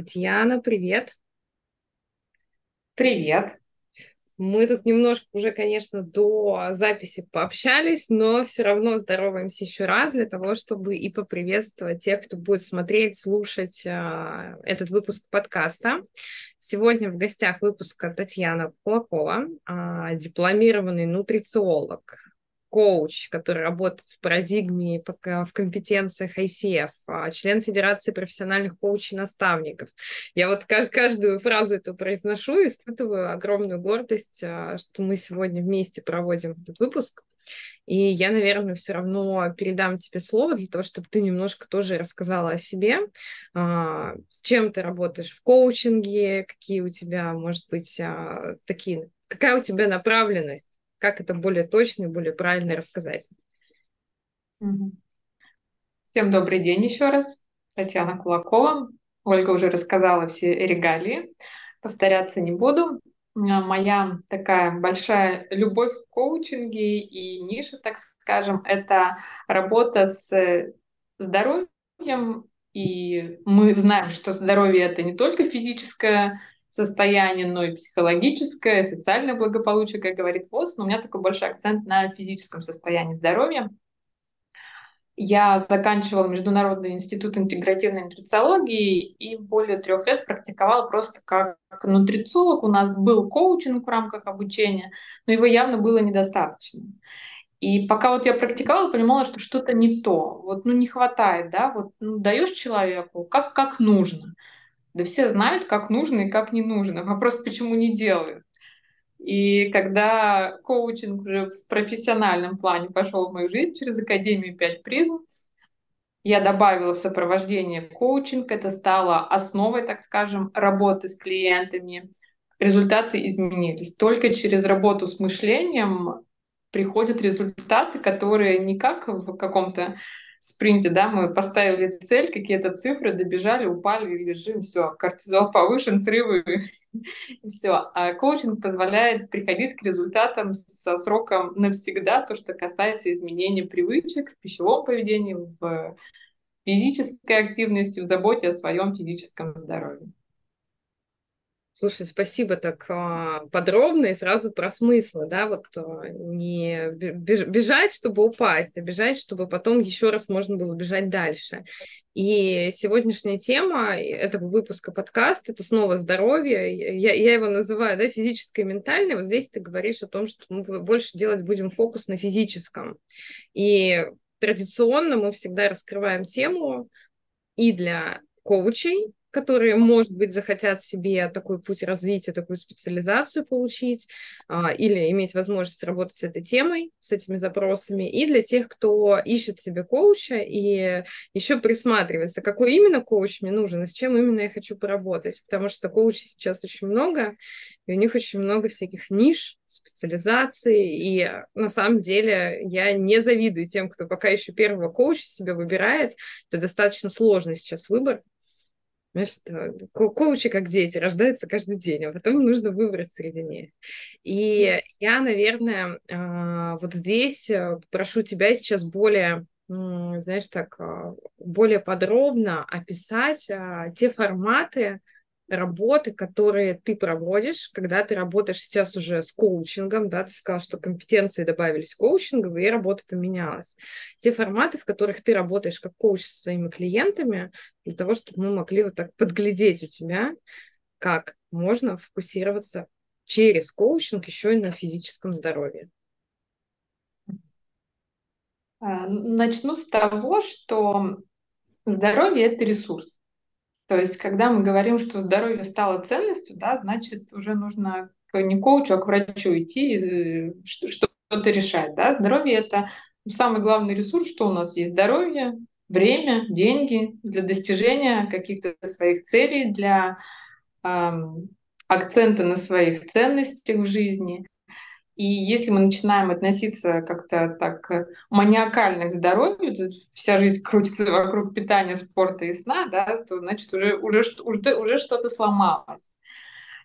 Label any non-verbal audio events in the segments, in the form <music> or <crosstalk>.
Татьяна, привет. Привет. Мы тут немножко уже, конечно, до записи пообщались, но все равно здороваемся еще раз для того, чтобы и поприветствовать тех, кто будет смотреть, слушать э, этот выпуск подкаста. Сегодня в гостях выпуска Татьяна Кулакова, э, дипломированный нутрициолог, коуч, который работает в парадигме, в компетенциях ICF, а, член Федерации профессиональных коучей-наставников. Я вот каждую фразу эту произношу и испытываю огромную гордость, а, что мы сегодня вместе проводим этот выпуск. И я, наверное, все равно передам тебе слово для того, чтобы ты немножко тоже рассказала о себе, а, с чем ты работаешь в коучинге, какие у тебя, может быть, такие, какая у тебя направленность как это более точно и более правильно рассказать. Всем добрый день еще раз. Татьяна Кулакова. Ольга уже рассказала все регалии. Повторяться не буду. Моя такая большая любовь в коучинге и ниша, так скажем, это работа с здоровьем. И мы знаем, что здоровье это не только физическое состояние, но и психологическое, социальное благополучие, как говорит ВОЗ, но у меня такой большой акцент на физическом состоянии здоровья. Я заканчивала Международный институт интегративной нутрициологии и более трех лет практиковала просто как нутрициолог. У нас был коучинг в рамках обучения, но его явно было недостаточно. И пока вот я практиковала, понимала, что что-то не то. Вот, ну, не хватает, да, вот ну, даешь человеку как, как нужно. Да все знают, как нужно и как не нужно. Вопрос, почему не делают. И когда коучинг уже в профессиональном плане пошел в мою жизнь через Академию 5 призм, я добавила в сопровождение коучинг. Это стало основой, так скажем, работы с клиентами. Результаты изменились. Только через работу с мышлением приходят результаты, которые не как в каком-то спринте, да, мы поставили цель, какие-то цифры, добежали, упали, лежим, все, кортизол повышен, срывы, <laughs> все. А коучинг позволяет приходить к результатам со сроком навсегда, то, что касается изменения привычек в пищевом поведении, в физической активности, в заботе о своем физическом здоровье. Слушай, спасибо так а, подробно и сразу про смыслы, да, вот а, не бежать, чтобы упасть, а бежать, чтобы потом еще раз можно было бежать дальше. И сегодняшняя тема этого выпуска подкаста – это снова здоровье. Я, я его называю, да, физическое и ментальное. Вот здесь ты говоришь о том, что мы больше делать будем фокус на физическом. И традиционно мы всегда раскрываем тему и для коучей, которые, может быть, захотят себе такой путь развития, такую специализацию получить а, или иметь возможность работать с этой темой, с этими запросами, и для тех, кто ищет себе коуча и еще присматривается, какой именно коуч мне нужен и с чем именно я хочу поработать, потому что коучей сейчас очень много, и у них очень много всяких ниш, специализаций, и на самом деле я не завидую тем, кто пока еще первого коуча себе выбирает, это достаточно сложный сейчас выбор, Знаешь, ко коучи, как дети, рождаются каждый день, а потом нужно выбрать среди них. И я, наверное, а, вот здесь э, прошу тебя сейчас более, знаешь, так, а, более подробно описать а, те форматы, работы, которые ты проводишь, когда ты работаешь сейчас уже с коучингом, да, ты сказал, что компетенции добавились коучинговые, и работа поменялась. Те форматы, в которых ты работаешь как коуч со своими клиентами, для того, чтобы мы могли вот так подглядеть у тебя, как можно фокусироваться через коучинг еще и на физическом здоровье. А, начну с того, что здоровье – это ресурс. То есть, когда мы говорим, что здоровье стало ценностью, да, значит, уже нужно не коучу, а к врачу идти и что-то решать. Да? Здоровье – это самый главный ресурс, что у нас есть здоровье, время, деньги для достижения каких-то своих целей, для эм, акцента на своих ценностях в жизни. И если мы начинаем относиться как-то так э, маниакально к здоровью, вся жизнь крутится вокруг питания, спорта и сна, да, то значит уже, уже, уже, уже что-то сломалось.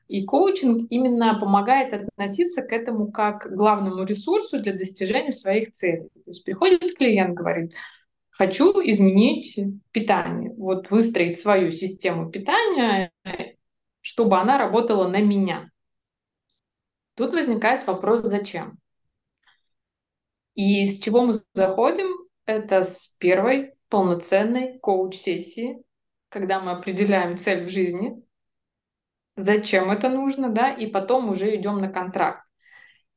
И коучинг именно помогает относиться к этому как к главному ресурсу для достижения своих целей. То есть приходит клиент, говорит, хочу изменить питание, вот выстроить свою систему питания, чтобы она работала на меня. Тут возникает вопрос, зачем? И с чего мы заходим? Это с первой полноценной коуч-сессии, когда мы определяем цель в жизни, зачем это нужно, да, и потом уже идем на контракт.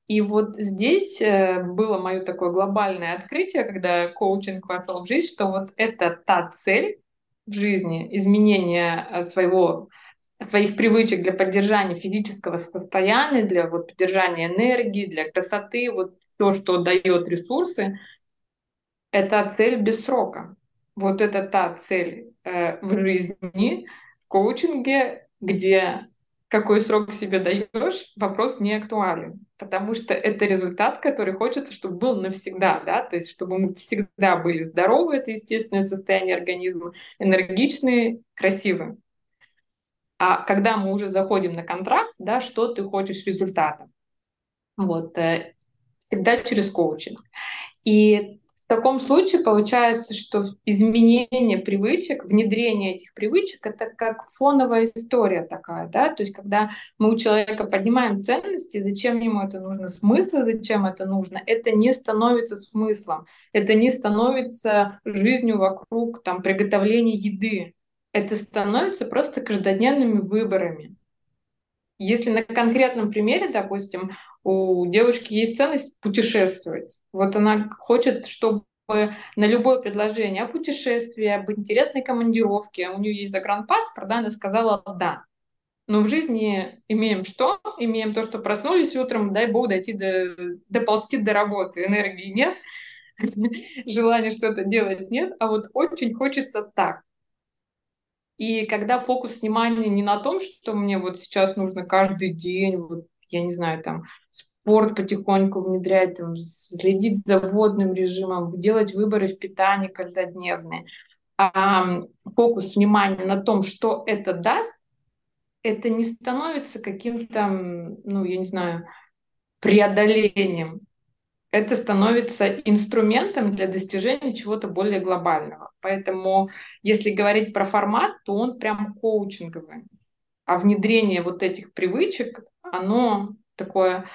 И вот здесь э, было мое такое глобальное открытие, когда коучинг вошел в жизнь, что вот это та цель в жизни, изменение э, своего своих привычек для поддержания физического состояния, для вот, поддержания энергии, для красоты, вот все, что дает ресурсы, это цель без срока. Вот это та цель э, в жизни, в коучинге, где какой срок себе даешь, вопрос не актуален, потому что это результат, который хочется, чтобы был навсегда, да, то есть чтобы мы всегда были здоровы, это естественное состояние организма, энергичные, красивые. А когда мы уже заходим на контракт, да, что ты хочешь результата? Вот, э, всегда через коучинг. И в таком случае получается, что изменение привычек, внедрение этих привычек — это как фоновая история такая, да, то есть когда мы у человека поднимаем ценности, зачем ему это нужно, смысл, зачем это нужно, это не становится смыслом, это не становится жизнью вокруг там приготовления еды, это становится просто каждодневными выборами. Если на конкретном примере, допустим, у девушки есть ценность путешествовать. Вот она хочет, чтобы на любое предложение о путешествии, об интересной командировке, у нее есть загранпаспорт, да, она сказала «да». Но в жизни имеем что? Имеем то, что проснулись утром, дай бог дойти до, доползти до работы. Энергии нет, <laughs> желания что-то делать нет, а вот очень хочется так. И когда фокус внимания не на том, что мне вот сейчас нужно каждый день, вот, я не знаю, там, спорт потихоньку внедрять, там, следить за водным режимом, делать выборы в питании каждодневные, а фокус внимания на том, что это даст, это не становится каким-то, ну, я не знаю, преодолением это становится инструментом для достижения чего-то более глобального. Поэтому, если говорить про формат, то он прям коучинговый. А внедрение вот этих привычек, оно такое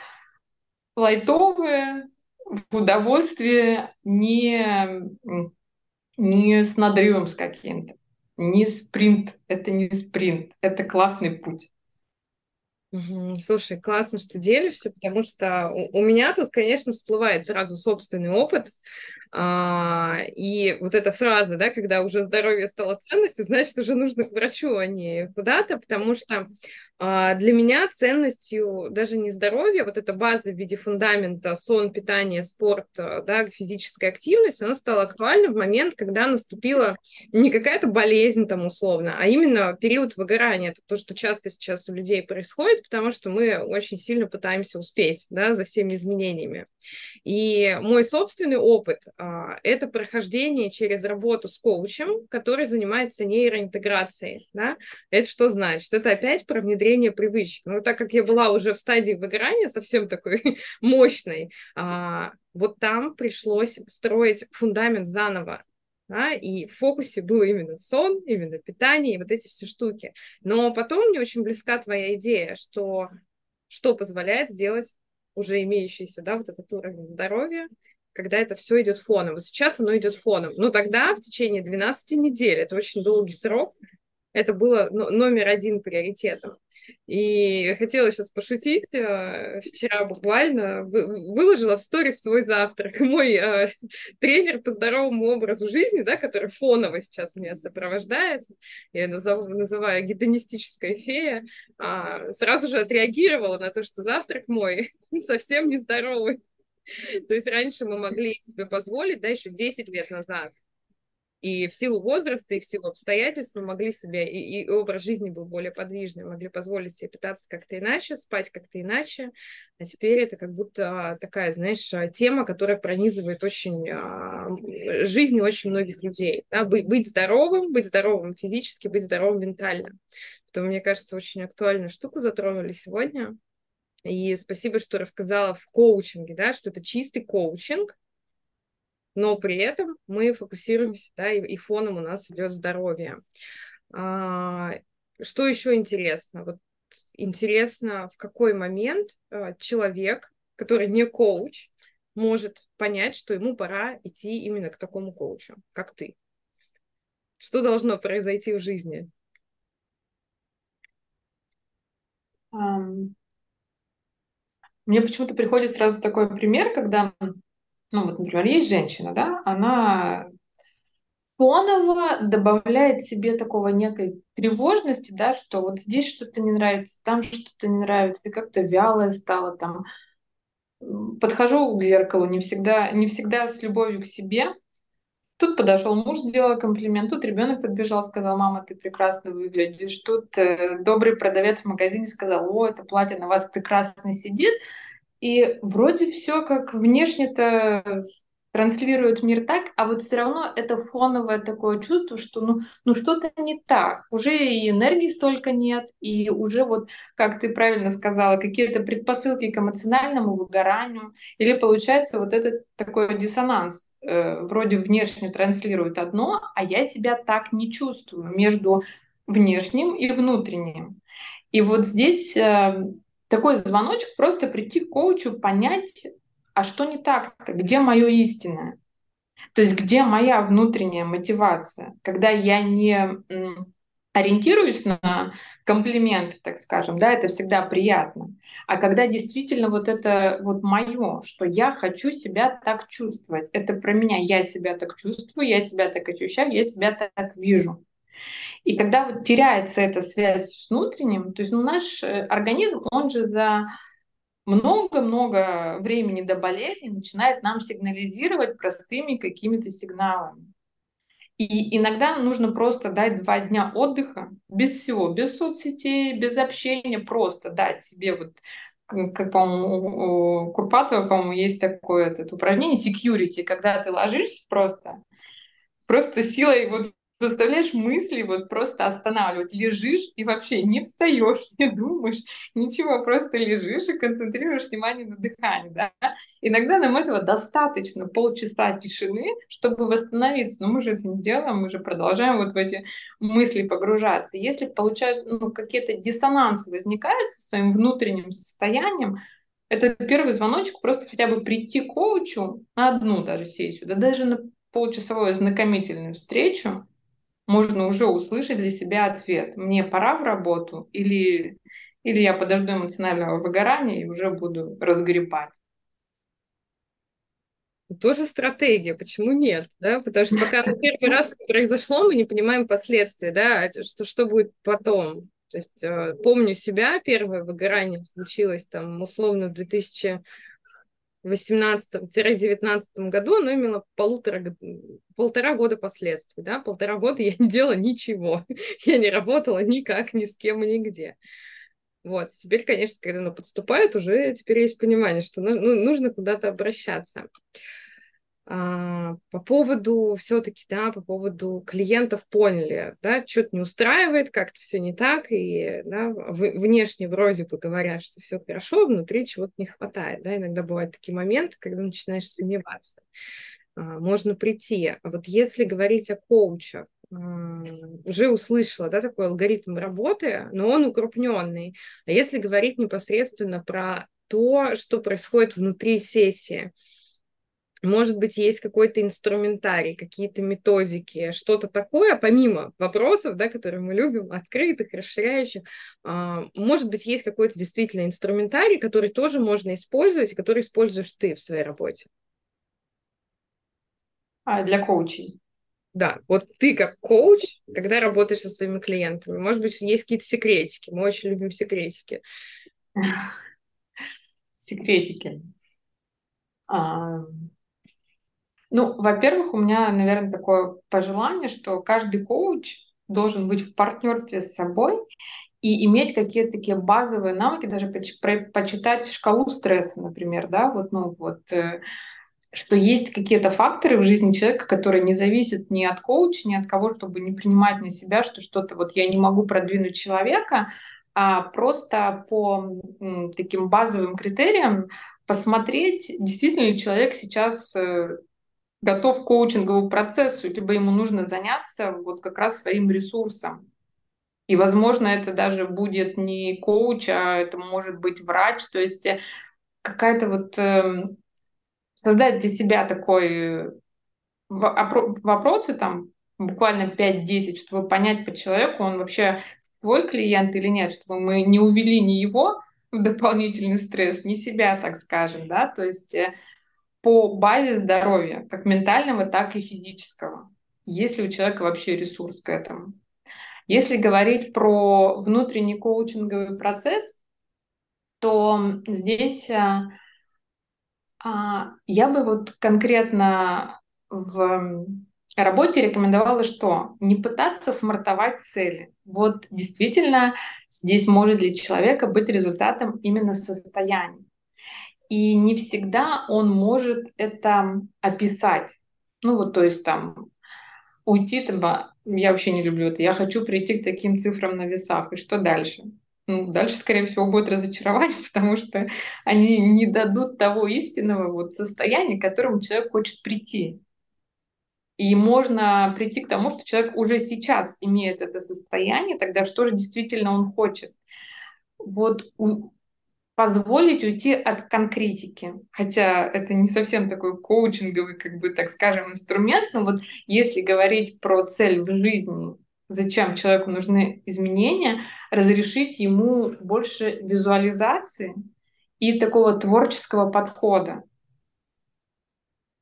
лайтовое, в удовольствие, не, не с надрывом с каким-то. Не спринт, это не спринт, это классный путь. Слушай, классно, что делишься, потому что у, у меня тут, конечно, всплывает сразу собственный опыт. А, и вот эта фраза, да, когда уже здоровье стало ценностью, значит, уже нужно к врачу, а не куда-то, потому что а, для меня ценностью даже не здоровье, вот эта база в виде фундамента, сон, питание, спорт, а, да, физическая активность, она стала актуальна в момент, когда наступила не какая-то болезнь там условно, а именно период выгорания. Это то, что часто сейчас у людей происходит, потому что мы очень сильно пытаемся успеть, да, за всеми изменениями. И мой собственный опыт это прохождение через работу с коучем, который занимается нейроинтеграцией, да. Это что значит? Это опять про внедрение внедрение привычек. Но так как я была уже в стадии выгорания совсем такой <laughs> мощной, а, вот там пришлось строить фундамент заново. Да, и в фокусе был именно сон, именно питание и вот эти все штуки. Но потом мне очень близка твоя идея, что что позволяет сделать уже имеющийся, да, вот этот уровень здоровья, когда это все идет фоном. Вот сейчас оно идет фоном. Но тогда в течение 12 недель, это очень долгий срок, это было номер один приоритетом. И хотела сейчас пошутить. Э, вчера буквально выложила в сторис свой завтрак. <laughs> Мой э, тренер по здоровому образу жизни, да, который фоново сейчас меня сопровождает, я назову, называю гедонистическая фея, э, сразу же отреагировала на то, что завтрак мой <laughs> совсем нездоровый. <laughs> То есть раньше мы могли себе позволить, да, еще 10 лет назад, и в силу возраста, и в силу обстоятельств мы могли себе, и, и образ жизни был более подвижный, могли позволить себе питаться как-то иначе, спать как-то иначе. А теперь это как будто такая, знаешь, тема, которая пронизывает очень а, жизнь очень многих людей. Да? Быть здоровым, быть здоровым физически, быть здоровым ментально. Поэтому, мне кажется, очень актуальную штуку затронули сегодня. И спасибо, что рассказала в коучинге, да, что это чистый коучинг, но при этом мы фокусируемся, да, и, и фоном у нас идет здоровье. А, что еще интересно? Вот интересно, в какой момент а, человек, который не коуч, может понять, что ему пора идти именно к такому коучу, как ты. Что должно произойти в жизни? Um, мне почему-то приходит сразу такой пример, когда, ну вот, например, есть женщина, да, она фоново добавляет себе такого некой тревожности, да, что вот здесь что-то не нравится, там что-то не нравится, и как-то вялая стала там. Подхожу к зеркалу не всегда, не всегда с любовью к себе. Тут подошел муж, сделал комплимент, тут ребенок подбежал, сказал, мама, ты прекрасно выглядишь. Тут э, добрый продавец в магазине сказал, о, это платье на вас прекрасно сидит. И вроде все как внешне-то транслирует мир так, а вот все равно это фоновое такое чувство, что ну, ну что-то не так, уже и энергии столько нет, и уже вот, как ты правильно сказала, какие-то предпосылки к эмоциональному выгоранию, или получается вот этот такой диссонанс, э, вроде внешне транслирует одно, а я себя так не чувствую между внешним и внутренним. И вот здесь э, такой звоночек просто прийти к коучу, понять, а что не так-то? Где мое истинное? То есть где моя внутренняя мотивация? Когда я не ориентируюсь на комплименты, так скажем, да, это всегда приятно. А когда действительно вот это вот мое, что я хочу себя так чувствовать, это про меня, я себя так чувствую, я себя так ощущаю, я себя так вижу. И когда вот теряется эта связь с внутренним, то есть ну, наш э, организм, он же за много-много времени до болезни начинает нам сигнализировать простыми какими-то сигналами. И иногда нужно просто дать два дня отдыха без всего, без соцсетей, без общения, просто дать себе вот как, по-моему, у Курпатова, по-моему, есть такое это, упражнение security, когда ты ложишься просто, просто силой вот заставляешь мысли вот просто останавливать. Лежишь и вообще не встаешь, <laughs> не думаешь, ничего, просто лежишь и концентрируешь внимание на дыхании. Да? Иногда нам этого достаточно полчаса тишины, чтобы восстановиться. Но мы же это не делаем, мы же продолжаем вот в эти мысли погружаться. Если получают ну, какие-то диссонансы возникают со своим внутренним состоянием, это первый звоночек, просто хотя бы прийти к коучу на одну даже сессию, да даже на полчасовую ознакомительную встречу, можно уже услышать для себя ответ. Мне пора в работу или, или я подожду эмоционального выгорания и уже буду разгребать. Тоже стратегия, почему нет, да, потому что пока первый раз произошло, мы не понимаем последствия, да, а что, что будет потом. То есть э, помню себя, первое выгорание случилось там условно в 2000 18-19 году оно имело полутора, полтора года последствий. Да? Полтора года я не делала ничего. <laughs> Я не работала никак, ни с кем, нигде. Вот. Теперь, конечно, когда оно подступает, уже теперь есть понимание, что ну, нужно куда-то обращаться. А, по поводу все-таки, да, по поводу клиентов поняли, да, что-то не устраивает, как-то все не так, и да, внешне вроде бы говорят, что все хорошо, внутри чего-то не хватает, да, иногда бывают такие моменты, когда начинаешь сомневаться. А, можно прийти. А вот если говорить о коучах, уже услышала, да, такой алгоритм работы, но он укрупненный. А если говорить непосредственно про то, что происходит внутри сессии, может быть, есть какой-то инструментарий, какие-то методики, что-то такое, помимо вопросов, да, которые мы любим, открытых, расширяющих. А, может быть, есть какой-то действительно инструментарий, который тоже можно использовать, который используешь ты в своей работе. А, для коучей. Да, вот ты как коуч, когда работаешь со своими клиентами, может быть, есть какие-то секретики. Мы очень любим секретики. <laughs> Секретики. А, ну, во-первых, у меня, наверное, такое пожелание, что каждый коуч должен быть в партнерстве с собой и иметь какие-то такие базовые навыки, даже почитать шкалу стресса, например, да, вот, ну, вот, э, что есть какие-то факторы в жизни человека, которые не зависят ни от коуча, ни от кого, чтобы не принимать на себя, что что-то вот я не могу продвинуть человека, а просто по таким базовым критериям посмотреть, действительно ли человек сейчас э, готов к коучинговому процессу, либо ему нужно заняться вот как раз своим ресурсом. И, возможно, это даже будет не коуч, а это может быть врач, то есть э, какая-то вот э, создать для себя такой вопросы там буквально 5-10, чтобы понять по человеку, он вообще твой клиент или нет, чтобы мы не увели ни его в дополнительный стресс, ни себя, так скажем, да, то есть э, по базе здоровья, как ментального, так и физического. Есть ли у человека вообще ресурс к этому? Если говорить про внутренний коучинговый процесс, то здесь а, а, я бы вот конкретно в работе рекомендовала что? Не пытаться смартовать цели. Вот действительно здесь может для человека быть результатом именно состояния. И не всегда он может это описать. Ну вот, то есть там уйти, там, а, я вообще не люблю это, я хочу прийти к таким цифрам на весах, и что дальше? Ну, дальше, скорее всего, будет разочарование, <laughs> потому что они не дадут того истинного вот состояния, к которому человек хочет прийти. И можно прийти к тому, что человек уже сейчас имеет это состояние, тогда что же действительно он хочет. Вот позволить уйти от конкретики. Хотя это не совсем такой коучинговый, как бы, так скажем, инструмент, но вот если говорить про цель в жизни, зачем человеку нужны изменения, разрешить ему больше визуализации и такого творческого подхода.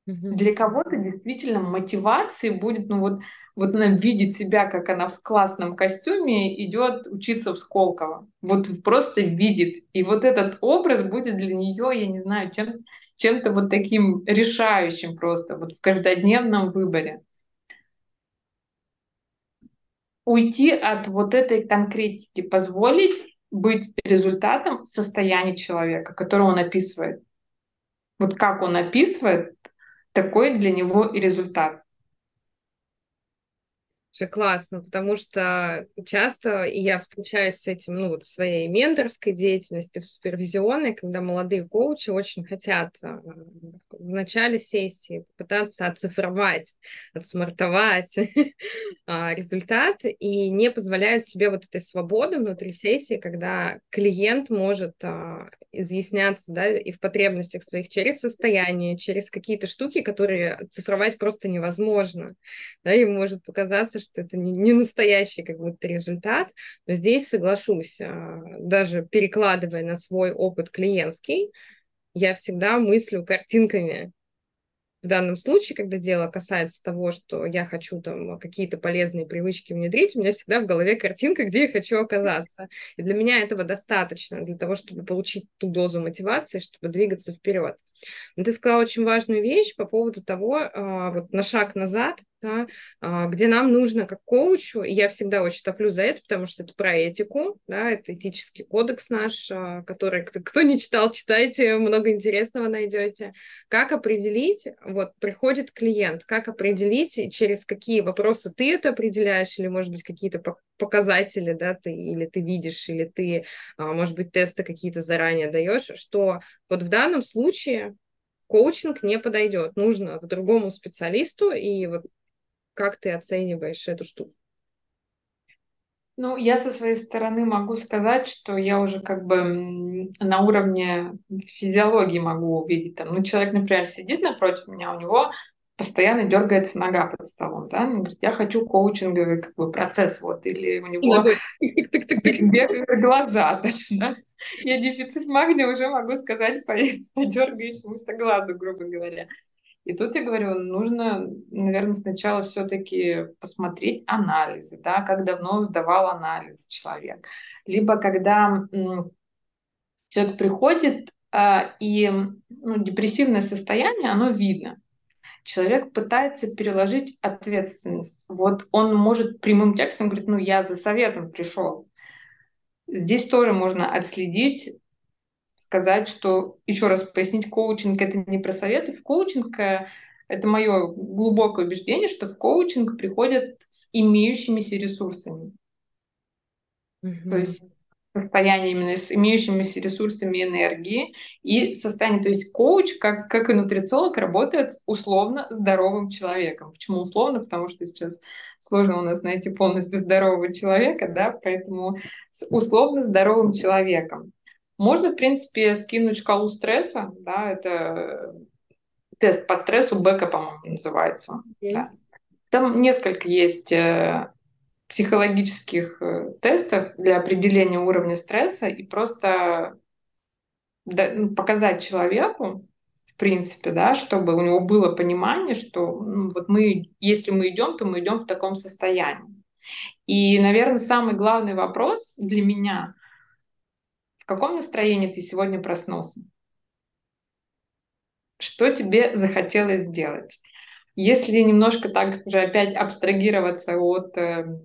Для кого-то действительно мотивацией будет, ну вот, вот она видит себя, как она в классном костюме идет учиться в Сколково. Вот просто видит. И вот этот образ будет для нее, я не знаю, чем, чем-то вот таким решающим просто вот в каждодневном выборе. Уйти от вот этой конкретики, позволить быть результатом состояния человека, которое он описывает. Вот как он описывает, такой для него и результат. Все классно, потому что часто я встречаюсь с этим, ну, вот своей менторской деятельности, в супервизионной, когда молодые коучи очень хотят э, в начале сессии пытаться оцифровать, отсмартовать <laughs> а, результат и не позволяют себе вот этой свободы внутри сессии, когда клиент может а, изъясняться, да, и в потребностях своих через состояние, через какие-то штуки, которые цифровать просто невозможно, да, им может показаться, что это не, не настоящий как будто результат, но здесь соглашусь, а, даже перекладывая на свой опыт клиентский, я всегда мыслю картинками, в данном случае, когда дело касается того, что я хочу там какие-то полезные привычки внедрить, у меня всегда в голове картинка, где я хочу оказаться. И для меня этого достаточно для того, чтобы получить ту дозу мотивации, чтобы двигаться вперед. Но ты сказала очень важную вещь по поводу того, а, вот на шаг назад, да, а, где нам нужно как коучу, и я всегда очень топлю за это, потому что это про этику, да, это этический кодекс наш, а, который, кто не читал, читайте, много интересного найдете. Как определить, вот приходит клиент, как определить, через какие вопросы ты это определяешь, или, может быть, какие-то показатели, да, ты, или ты видишь, или ты, может быть, тесты какие-то заранее даешь, что вот в данном случае коучинг не подойдет, нужно к другому специалисту, и вот как ты оцениваешь эту штуку? Ну, я со своей стороны могу сказать, что я уже как бы на уровне физиологии могу увидеть. Там, ну, человек, например, сидит напротив меня, у него постоянно дергается нога под столом, да, он говорит, я хочу коучинговый как бы процесс, вот, или у него <laughs> бегают глаза, <laughs> да, я дефицит магния уже могу сказать по, <laughs> по дергающемуся глазу, грубо говоря. И тут я говорю, нужно, наверное, сначала все-таки посмотреть анализы, да, как давно сдавал анализы человек. Либо когда человек приходит, а, и ну, депрессивное состояние, оно видно. Человек пытается переложить ответственность. Вот он может прямым текстом говорить, ну я за советом пришел. Здесь тоже можно отследить сказать, что, еще раз пояснить, коучинг — это не про советы. В коучинг э, это мое глубокое убеждение, что в коучинг приходят с имеющимися ресурсами. Mm-hmm. То есть состояние именно с имеющимися ресурсами энергии и состояние. То есть коуч, как, как и нутрициолог, работает с условно здоровым человеком. Почему условно? Потому что сейчас сложно у нас найти полностью здорового человека, да, поэтому с условно здоровым человеком. Можно, в принципе, скинуть шкалу стресса, да, это тест по стрессу, БЭКа, по-моему, называется. Okay. Да. Там несколько есть э, психологических э, тестов для определения уровня стресса и просто ну, показать человеку, в принципе, да, чтобы у него было понимание, что ну, вот мы, если мы идем, то мы идем в таком состоянии. И, наверное, самый главный вопрос для меня, в каком настроении ты сегодня проснулся? Что тебе захотелось сделать? Если немножко так же опять абстрагироваться от э,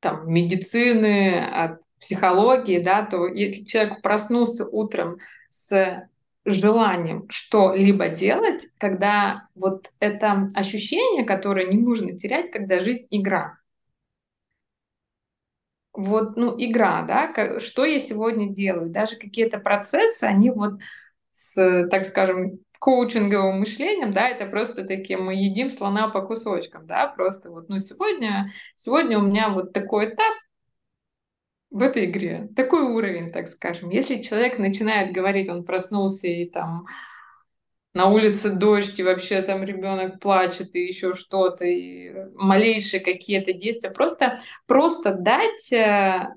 там, медицины, от психологии, да, то если человек проснулся утром с желанием что-либо делать, когда вот это ощущение, которое не нужно терять, когда жизнь игра. Вот, ну, игра, да, что я сегодня делаю, даже какие-то процессы, они вот с, так скажем, коучинговым мышлением, да, это просто такие мы едим слона по кусочкам, да, просто вот, ну, сегодня, сегодня у меня вот такой этап в этой игре, такой уровень, так скажем. Если человек начинает говорить, он проснулся и там на улице дождь, и вообще там ребенок плачет, и еще что-то, и малейшие какие-то действия, просто, просто дать э,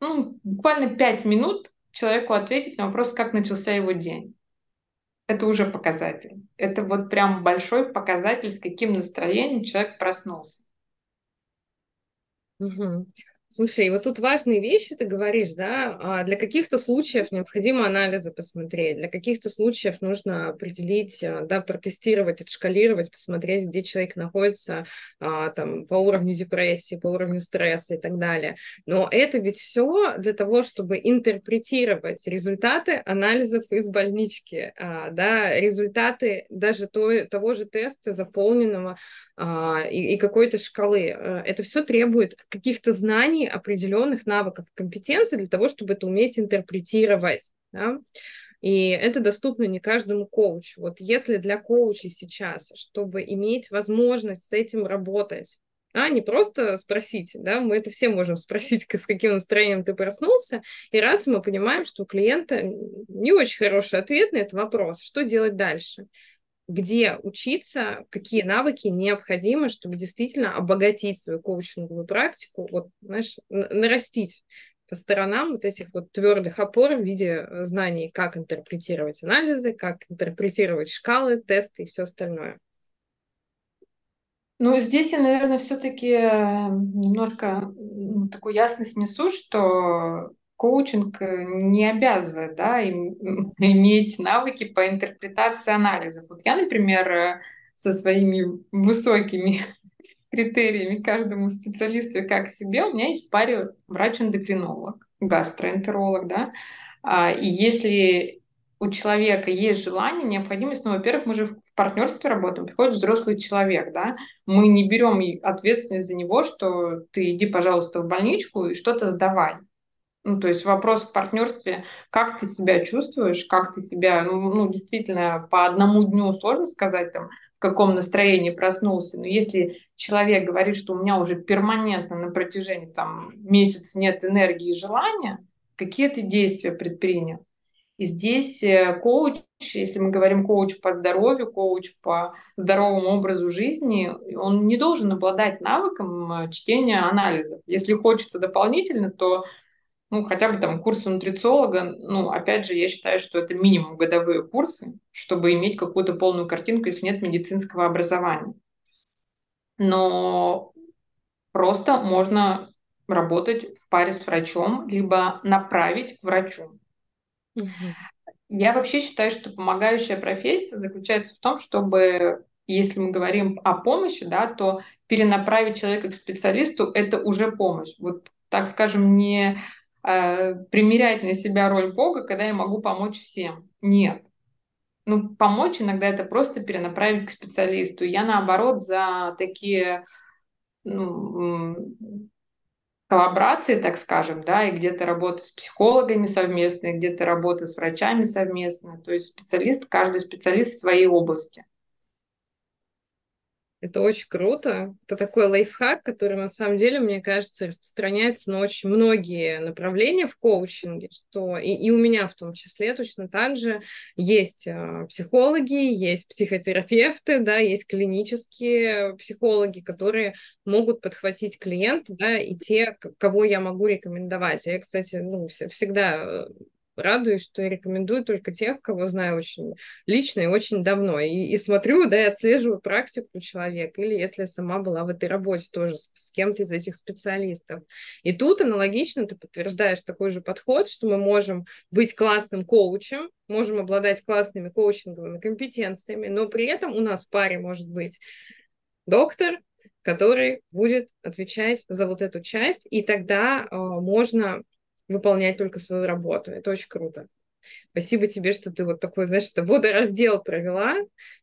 ну, буквально пять минут человеку ответить на вопрос, как начался его день это уже показатель. Это вот прям большой показатель, с каким настроением человек проснулся. Угу. Слушай, вот тут важные вещи ты говоришь, да, а для каких-то случаев необходимо анализы посмотреть, для каких-то случаев нужно определить, а, да, протестировать, отшкалировать, посмотреть, где человек находится а, там, по уровню депрессии, по уровню стресса и так далее. Но это ведь все для того, чтобы интерпретировать результаты анализов из больнички, да, результаты даже той, того же теста заполненного и, и какой-то шкалы. Э, это все требует каких-то знаний, определенных навыков, компетенций для того, чтобы это уметь интерпретировать. Да? И это доступно не каждому коучу. Вот если для коуча сейчас, чтобы иметь возможность с этим работать, а не просто спросить, да, мы это все можем спросить, <laughs> с каким настроением ты проснулся, и раз мы понимаем, что у клиента не очень хороший ответ на этот вопрос, что делать дальше? Где учиться, какие навыки необходимы, чтобы действительно обогатить свою коучинговую практику, вот, знаешь, нарастить по сторонам вот этих вот твердых опор в виде э, знаний, как интерпретировать анализы, как интерпретировать шкалы, тесты и все остальное. Ну, здесь я, наверное, все-таки э, немножко такую ясность несу, что коучинг э, не обязывает да, им, <laughs> иметь навыки по интерпретации анализов. Вот я, например, э, со своими высокими <laughs> критериями каждому специалисту как себе, у меня есть в паре врач-эндокринолог, гастроэнтеролог, да, а, и если у человека есть желание, необходимость, ну, во-первых, мы же в партнерстве работаем, приходит взрослый человек, да, мы не берем ответственность за него, что ты иди, пожалуйста, в больничку и что-то сдавай. Ну, то есть вопрос в партнерстве, как ты себя чувствуешь, как ты себя, ну, ну, действительно, по одному дню сложно сказать, там, в каком настроении проснулся, но если человек говорит, что у меня уже перманентно на протяжении там, месяца нет энергии и желания, какие ты действия предпринял? И здесь э, коуч, если мы говорим коуч по здоровью, коуч по здоровому образу жизни, он не должен обладать навыком э, чтения анализов. Если хочется дополнительно, то ну, хотя бы там курсы нутрициолога, ну, опять же, я считаю, что это минимум годовые курсы, чтобы иметь какую-то полную картинку, если нет медицинского образования. Но просто можно работать в паре с врачом, либо направить к врачу. Угу. Я вообще считаю, что помогающая профессия заключается в том, чтобы, если мы говорим о помощи, да, то перенаправить человека к специалисту – это уже помощь. Вот, так скажем, не э, примерять на себя роль Бога, когда я могу помочь всем. Нет. Ну, помочь иногда это просто перенаправить к специалисту. Я, наоборот, за такие ну, коллаборации, так скажем, да, и где-то работа с психологами совместно, где-то работа с врачами совместно. То есть специалист, каждый специалист в своей области. Это очень круто. Это такой лайфхак, который на самом деле, мне кажется, распространяется на очень многие направления в коучинге, что и, и у меня в том числе точно так же есть э, психологи, есть психотерапевты, да, есть клинические психологи, которые могут подхватить клиента, да, и те, кого я могу рекомендовать. Я, кстати, ну, всегда э, радуюсь, что я рекомендую только тех, кого знаю очень лично и очень давно. И, и смотрю, да, и отслеживаю практику человека. Или если я сама была в этой работе тоже с, с кем-то из этих специалистов. И тут аналогично ты подтверждаешь такой же подход, что мы можем быть классным коучем, можем обладать классными коучинговыми компетенциями, но при этом у нас в паре может быть доктор, который будет отвечать за вот эту часть, и тогда э, можно выполнять только свою работу. Это очень круто. Спасибо тебе, что ты вот такой, знаешь, это водораздел провела,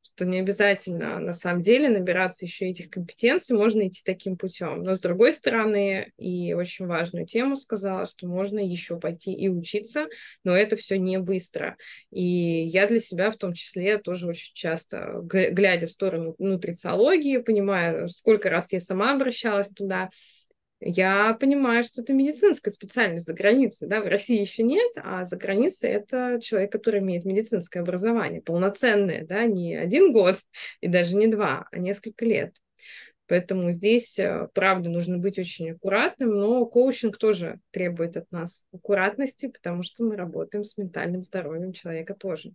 что не обязательно на самом деле набираться еще этих компетенций, можно идти таким путем. Но с другой стороны, и очень важную тему сказала, что можно еще пойти и учиться, но это все не быстро. И я для себя в том числе тоже очень часто, глядя в сторону нутрициологии, понимаю, сколько раз я сама обращалась туда, я понимаю, что это медицинская специальность за границей. Да? В России еще нет, а за границей это человек, который имеет медицинское образование, полноценное, да? не один год <laughs> и даже не два, а несколько лет. Поэтому здесь, э, правда, нужно быть очень аккуратным, но коучинг тоже требует от нас аккуратности, потому что мы работаем с ментальным здоровьем человека тоже.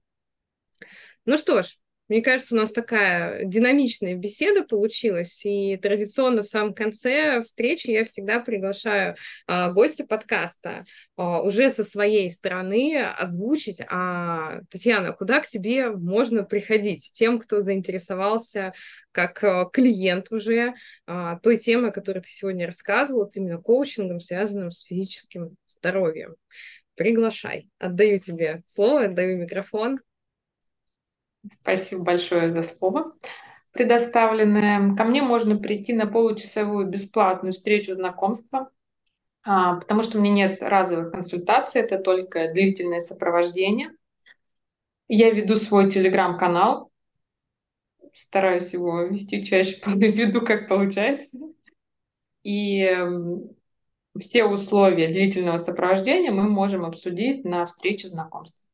Ну что ж, мне кажется, у нас такая динамичная беседа получилась, и традиционно в самом конце встречи я всегда приглашаю а, гостя подкаста а, уже со своей стороны озвучить, а, Татьяна, куда к тебе можно приходить тем, кто заинтересовался как а, клиент уже а, той темы, о которой ты сегодня рассказывала, именно коучингом, связанным с физическим здоровьем. Приглашай. Отдаю тебе слово, отдаю микрофон. Спасибо большое за слово предоставленное. Ко мне можно прийти на получасовую бесплатную встречу знакомства, а, потому что у меня нет разовых консультаций, это только длительное сопровождение. Я веду свой телеграм-канал, стараюсь его вести чаще, <laughs> веду как получается. И эм, все условия длительного сопровождения мы можем обсудить на встрече знакомства.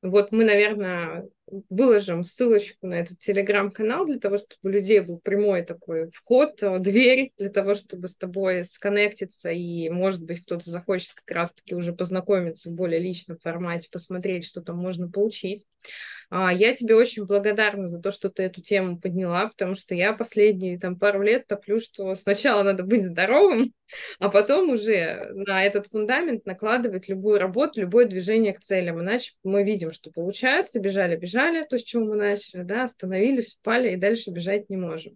Вот мы, наверное, выложим ссылочку на этот телеграм-канал для того, чтобы у людей был прямой такой вход, э, дверь для того, чтобы с тобой сконнектиться и, может быть, кто-то захочет как раз-таки уже познакомиться в более личном формате, посмотреть, что там можно получить. А, я тебе очень благодарна за то, что ты эту тему подняла, потому что я последние там пару лет топлю, что сначала надо быть здоровым, <laughs> а потом уже на этот фундамент накладывать любую работу, любое движение к целям. Иначе мы видим, что получается, бежали, бежали, то, с чего мы начали, да, остановились, упали и дальше бежать не можем.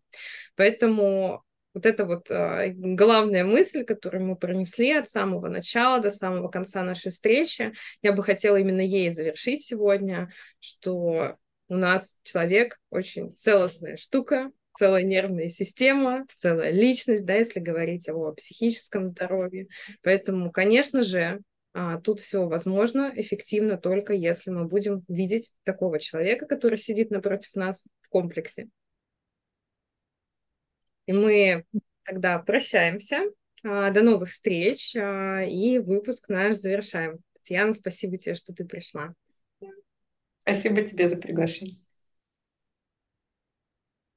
Поэтому вот это вот э, главная мысль, которую мы пронесли от самого начала до самого конца нашей встречи, я бы хотела именно ей завершить сегодня, что у нас человек очень целостная штука, целая нервная система, целая личность, да, если говорить о психическом здоровье. Поэтому, конечно же, а, тут все возможно эффективно только если мы будем видеть такого человека, который сидит напротив нас в комплексе. Мы тогда прощаемся. А, до новых встреч. А, и выпуск наш завершаем. Татьяна, спасибо тебе, что ты пришла. Спасибо тебе за приглашение.